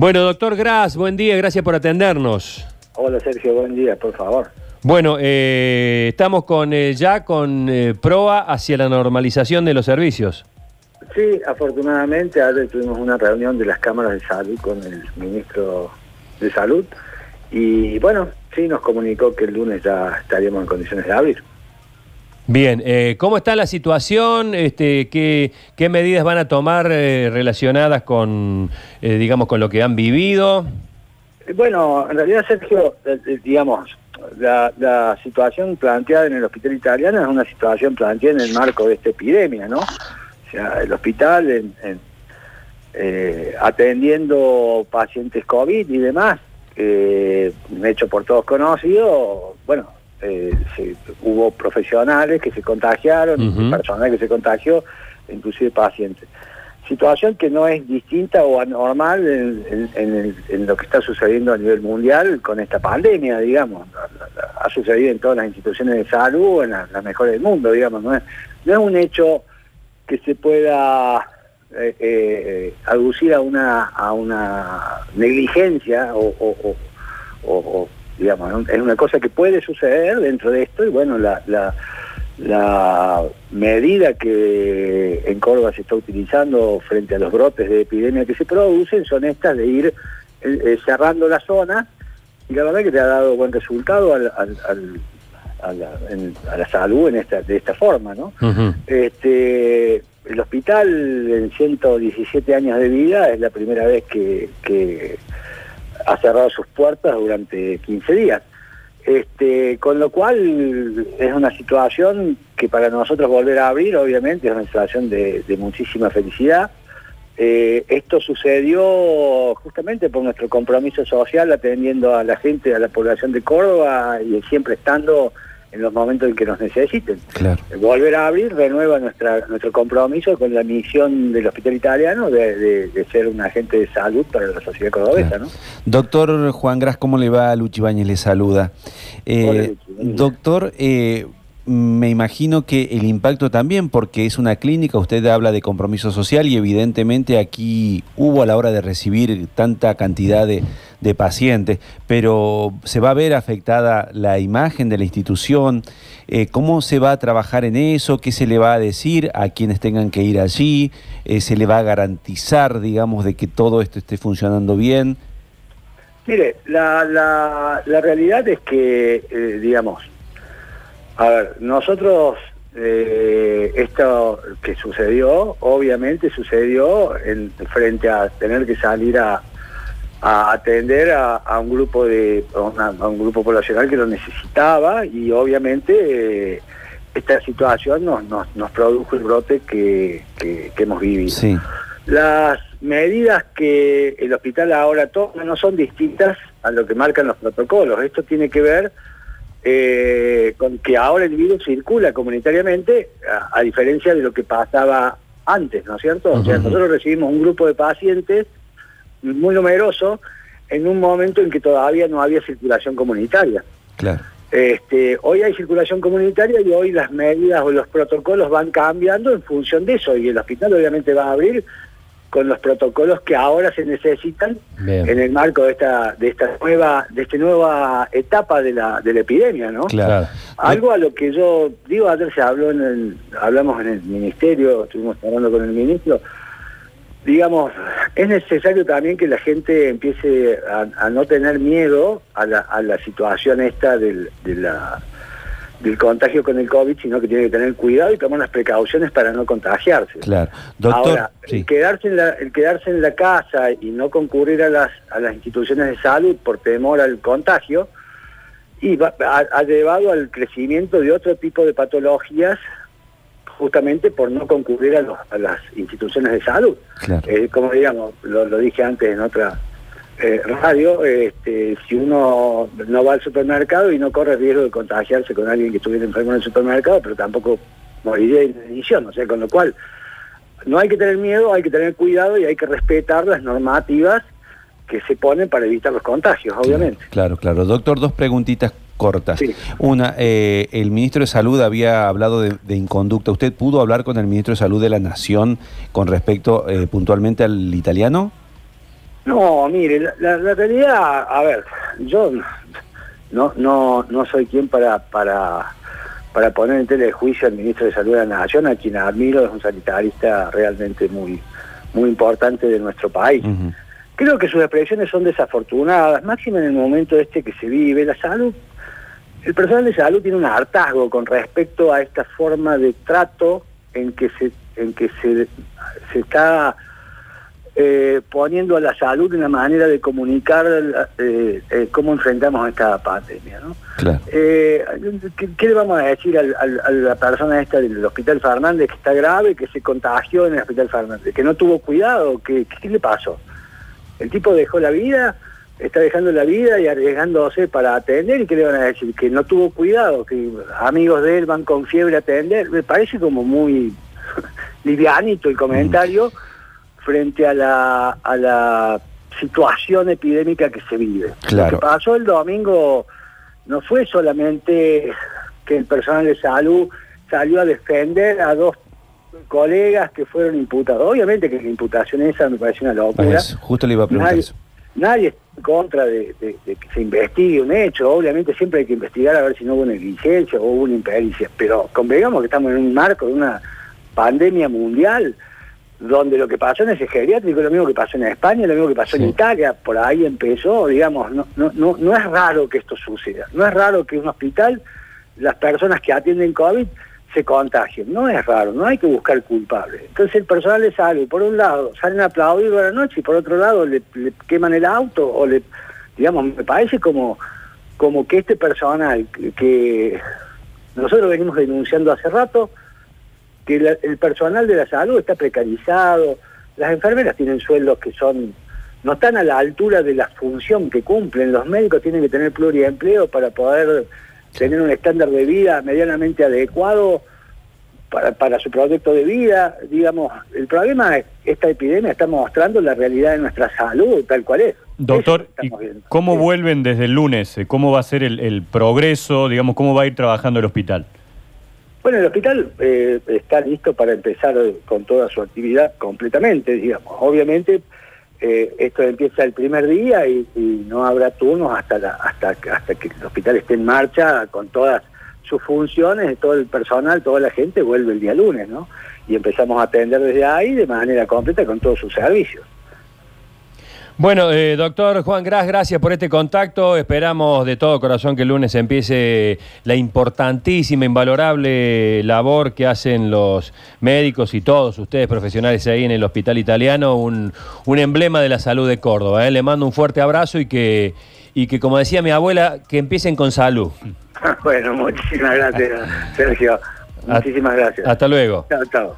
Bueno, doctor Gras, buen día, gracias por atendernos. Hola Sergio, buen día, por favor. Bueno, eh, estamos con eh, ya con eh, proa hacia la normalización de los servicios. Sí, afortunadamente ayer tuvimos una reunión de las cámaras de salud con el ministro de salud y bueno, sí nos comunicó que el lunes ya estaríamos en condiciones de abrir. Bien, eh, ¿cómo está la situación? Este, ¿qué, qué medidas van a tomar eh, relacionadas con, eh, digamos, con lo que han vivido? Bueno, en realidad Sergio, eh, eh, digamos, la, situación planteada en el hospital italiano es una situación planteada en el marco de esta epidemia, ¿no? O sea, el hospital en- en, eh, atendiendo pacientes COVID y demás, eh, hecho por todos conocido, bueno, eh, se- hubo profesionales que se contagiaron, personal que se contagió, inclusive pacientes. Situación que no es distinta o anormal en, en- en el- en lo que está sucediendo a nivel mundial con esta pandemia, digamos. Ha sucedido en todas las instituciones de salud, en las, las mejores del mundo, digamos. No es, no es un hecho que se pueda eh, eh, aducir a una, a una negligencia o, o- o- o- o, es una cosa que puede suceder dentro de esto y bueno, la, la, la medida que en Córdoba se está utilizando frente a los brotes de epidemia que se producen son estas de ir eh, eh, cerrando la zona y la verdad que te ha dado buen resultado al, al- al- a, la, en- a la salud en esta, de esta forma, ¿no? Este, el hospital en 117 años de vida es la primera vez que, que ha cerrado sus puertas durante 15 días. Este, con lo cual es una situación que para nosotros volver a abrir, obviamente, es una situación de, muchísima felicidad. Eh, esto sucedió justamente por nuestro compromiso social atendiendo a la gente, a la población de Córdoba y siempre estando en los momentos en que nos necesiten. Claro. Volver a abrir renueva nuestra, nuestro compromiso con la misión del Hospital Italiano de, de- de ser un agente de salud para la sociedad cordobesa, Claro. ¿no? Doctor Juan Gras, ¿cómo le va? Luchi Bañez le saluda. Eh, Hola, doctor, eh, me imagino que el impacto también, porque es una clínica, usted habla de compromiso social y evidentemente aquí hubo a la hora de recibir tanta cantidad de, de pacientes, pero se va a ver afectada la imagen de la institución. Eh, ¿Cómo se va a trabajar en eso? ¿Qué se le va a decir a quienes tengan que ir allí? Eh, ¿Se le va a garantizar, digamos, de que todo esto esté funcionando bien? Mire, la, la, la realidad es que, eh, digamos, a ver, nosotros, esto que sucedió, obviamente sucedió en, frente a tener que salir a, a atender a, a un grupo de a, una- a un grupo poblacional que lo necesitaba y obviamente eh, esta situación nos, nos, nos produjo el brote que, que- que hemos vivido. Sí. Las medidas que el hospital ahora toma no son distintas a lo que marcan los protocolos. Esto tiene que ver eh, con que ahora el virus circula comunitariamente, a, a diferencia de lo que pasaba antes, ¿no es cierto? O sea, nosotros recibimos un grupo de pacientes muy numeroso en un momento en que todavía no había circulación comunitaria. Claro. Este, hoy hay circulación comunitaria y hoy las medidas o los protocolos van cambiando en función de eso y el hospital obviamente va a abrir con los protocolos que ahora se necesitan Bien. en el marco de esta de esta nueva de esta nueva etapa de la de la epidemia, ¿no? Claro. Algo a lo que yo digo ayer se habló en el hablamos en el ministerio, estuvimos hablando con el ministro. Digamos, es necesario también que la gente empiece a, a no tener miedo a la, a la situación esta del, de la, del contagio con el COVID, sino que tiene que tener cuidado y tomar las precauciones para no contagiarse. Claro. Doctor, Ahora, sí. el, quedarse en la, el quedarse en la casa y no concurrir a las, a las instituciones de salud por temor al contagio, y va- ha, ha llevado al crecimiento de otro tipo de patologías justamente por no concurrir a, los- a las instituciones de salud. Claro. Eh, como digamos, lo, lo dije antes en otra eh, radio, este, si uno no va al supermercado y no corre riesgo de contagiarse con alguien que estuviera enfermo en el supermercado, pero tampoco moriría de inanición, o sea, con lo cual no hay que tener miedo, hay que tener cuidado y hay que respetar las normativas que se ponen para evitar los contagios, obviamente. Claro, claro. Doctor, dos preguntitas cortas. Sí. Una, eh, el ministro de Salud había hablado de, de inconducta. ¿Usted pudo hablar con el ministro de Salud de la Nación con respecto eh, puntualmente al italiano? No, mire, la, la- la realidad, a ver, yo no no no soy quien para para para poner en tela de juicio al ministro de Salud de la Nación, a quien admiro, es un sanitarista realmente muy muy importante de nuestro país. Creo que sus expresiones son desafortunadas, máximo en el momento este que se vive. La salud, el personal de salud tiene un hartazgo con respecto a esta forma de trato en que se, en que se, se está eh, poniendo a la salud una manera de comunicar eh, eh, cómo enfrentamos esta pandemia. ¿no? Claro. ¿qué, qué le vamos a decir al- al- a la persona esta del Hospital Fernández que está grave, que se contagió en el Hospital Fernández, que no tuvo cuidado? ¿Qué, qué le pasó? El tipo dejó la vida, está dejando la vida y arriesgándose para atender y qué le van a decir? Que no tuvo cuidado, que amigos de él van con fiebre a atender. Me parece como muy livianito el comentario frente a la, a la situación epidémica que se vive. Claro. Lo que pasó el domingo no fue solamente que el personal de salud salió a defender a dos colegas que fueron imputados. Obviamente que la imputación esa me parece una locura. Eso, justo le iba a preguntar Nadie, eso. Nadie está en contra de, de- de que se investigue un hecho. Obviamente siempre hay que investigar a ver si no hubo negligencia o hubo una impericia. Pero convengamos que estamos en un marco de una pandemia mundial donde lo que pasó en ese geriátrico es lo mismo que pasó en España, lo mismo que pasó Sí. en Italia, por ahí empezó, digamos, no, no, no, no es raro que esto suceda, no es raro que un hospital las personas que atienden COVID se contagien, no es raro, no hay que buscar culpables. Entonces el personal de salud, por un lado, salen a aplaudir a la noche y por otro lado le, queman el auto o le, digamos, me parece como, como que este personal que, nosotros venimos denunciando hace rato, que el personal de la salud está precarizado, las enfermeras tienen sueldos que son no están a la altura de la función que cumplen, los médicos tienen que tener pluriempleo para poder tener un estándar de vida medianamente adecuado para, para su proyecto de vida, digamos, el problema es esta epidemia está mostrando la realidad de nuestra salud tal cual es. Doctor, Eso ¿y estamos viendo. ¿cómo vuelven desde el lunes? Eh, ¿Cómo va a ser el, el progreso? Digamos, ¿cómo va a ir trabajando el hospital? Bueno, el hospital eh, está listo para empezar con toda su actividad completamente, digamos. Obviamente eh, esto empieza el primer día y, no habrá turnos hasta, hasta, hasta que el hospital esté en marcha con todas sus funciones, todo el personal, toda la gente vuelve el día lunes, ¿no? Y empezamos a atender desde ahí de manera completa con todos sus servicios. Bueno, eh, doctor Juan Gras, gracias por este contacto. Esperamos de todo corazón que el lunes empiece la importantísima, invalorable labor que hacen los médicos y todos ustedes profesionales ahí en el Hospital Italiano, un, un emblema de la salud de Córdoba. ¿eh? Le mando un fuerte abrazo y que, y que, como decía mi abuela, que empiecen con salud. bueno, muchísimas gracias, Sergio. Muchísimas gracias. Hasta luego. Chao, chao.